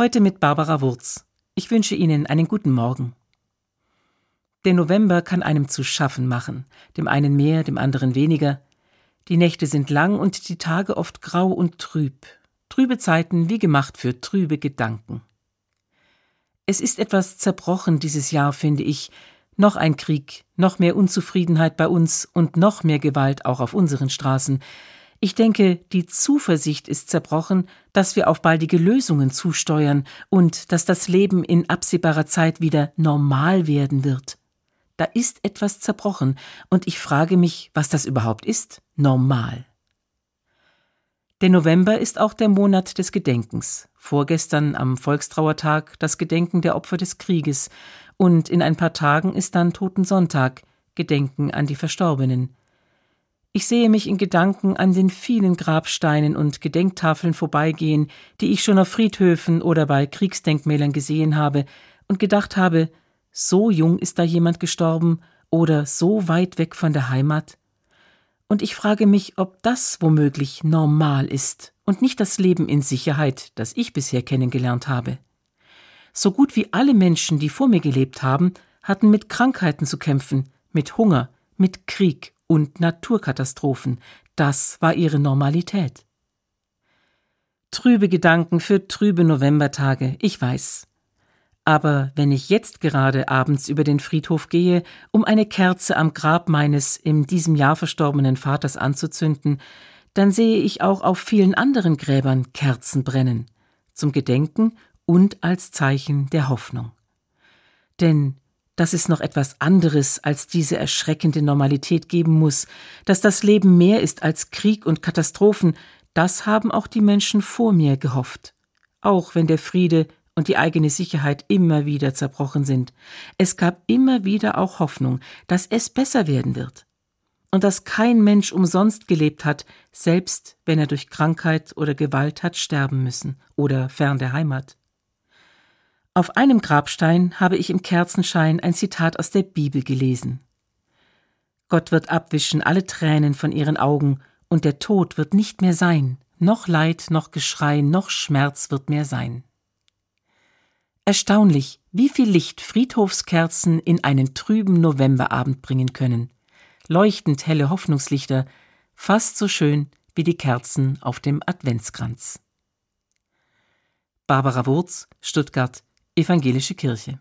Heute mit Barbara Wurz. Ich wünsche Ihnen einen guten Morgen. Der November kann einem zu schaffen machen, dem einen mehr, dem anderen weniger. Die Nächte sind lang und die Tage oft grau und trüb. Trübe Zeiten wie gemacht für trübe Gedanken. Es ist etwas zerbrochen dieses Jahr, finde ich. Noch ein Krieg, noch mehr Unzufriedenheit bei uns und noch mehr Gewalt auch auf unseren Straßen. Ich denke, die Zuversicht ist zerbrochen, dass wir auf baldige Lösungen zusteuern und dass das Leben in absehbarer Zeit wieder normal werden wird. Da ist etwas zerbrochen, und ich frage mich, was das überhaupt ist, normal. Der November ist auch der Monat des Gedenkens. Vorgestern am Volkstrauertag das Gedenken der Opfer des Krieges und in ein paar Tagen ist dann Totensonntag, Gedenken an die Verstorbenen. Ich sehe mich in Gedanken an den vielen Grabsteinen und Gedenktafeln vorbeigehen, die ich schon auf Friedhöfen oder bei Kriegsdenkmälern gesehen habe, und gedacht habe, so jung ist da jemand gestorben oder so weit weg von der Heimat. Und ich frage mich, ob das womöglich normal ist und nicht das Leben in Sicherheit, das ich bisher kennengelernt habe. So gut wie alle Menschen, die vor mir gelebt haben, hatten mit Krankheiten zu kämpfen, mit Hunger, mit Krieg und Naturkatastrophen. Das war ihre Normalität. Trübe Gedanken für trübe Novembertage, ich weiß. Aber wenn ich jetzt gerade abends über den Friedhof gehe, um eine Kerze am Grab meines in diesem Jahr verstorbenen Vaters anzuzünden, dann sehe ich auch auf vielen anderen Gräbern Kerzen brennen, zum Gedenken und als Zeichen der Hoffnung. Denn dass es noch etwas anderes als diese erschreckende Normalität geben muss, dass das Leben mehr ist als Krieg und Katastrophen, das haben auch die Menschen vor mir gehofft. Auch wenn der Friede und die eigene Sicherheit immer wieder zerbrochen sind. Es gab immer wieder auch Hoffnung, dass es besser werden wird. Und dass kein Mensch umsonst gelebt hat, selbst wenn er durch Krankheit oder Gewalt hat sterben müssen oder fern der Heimat. Auf einem Grabstein habe ich im Kerzenschein ein Zitat aus der Bibel gelesen. Gott wird abwischen alle Tränen von ihren Augen, und der Tod wird nicht mehr sein, noch Leid, noch Geschrei, noch Schmerz wird mehr sein. Erstaunlich, wie viel Licht Friedhofskerzen in einen trüben Novemberabend bringen können. Leuchtend helle Hoffnungslichter, fast so schön wie die Kerzen auf dem Adventskranz. Barbara Wurz, Stuttgart, Evangelische Kirche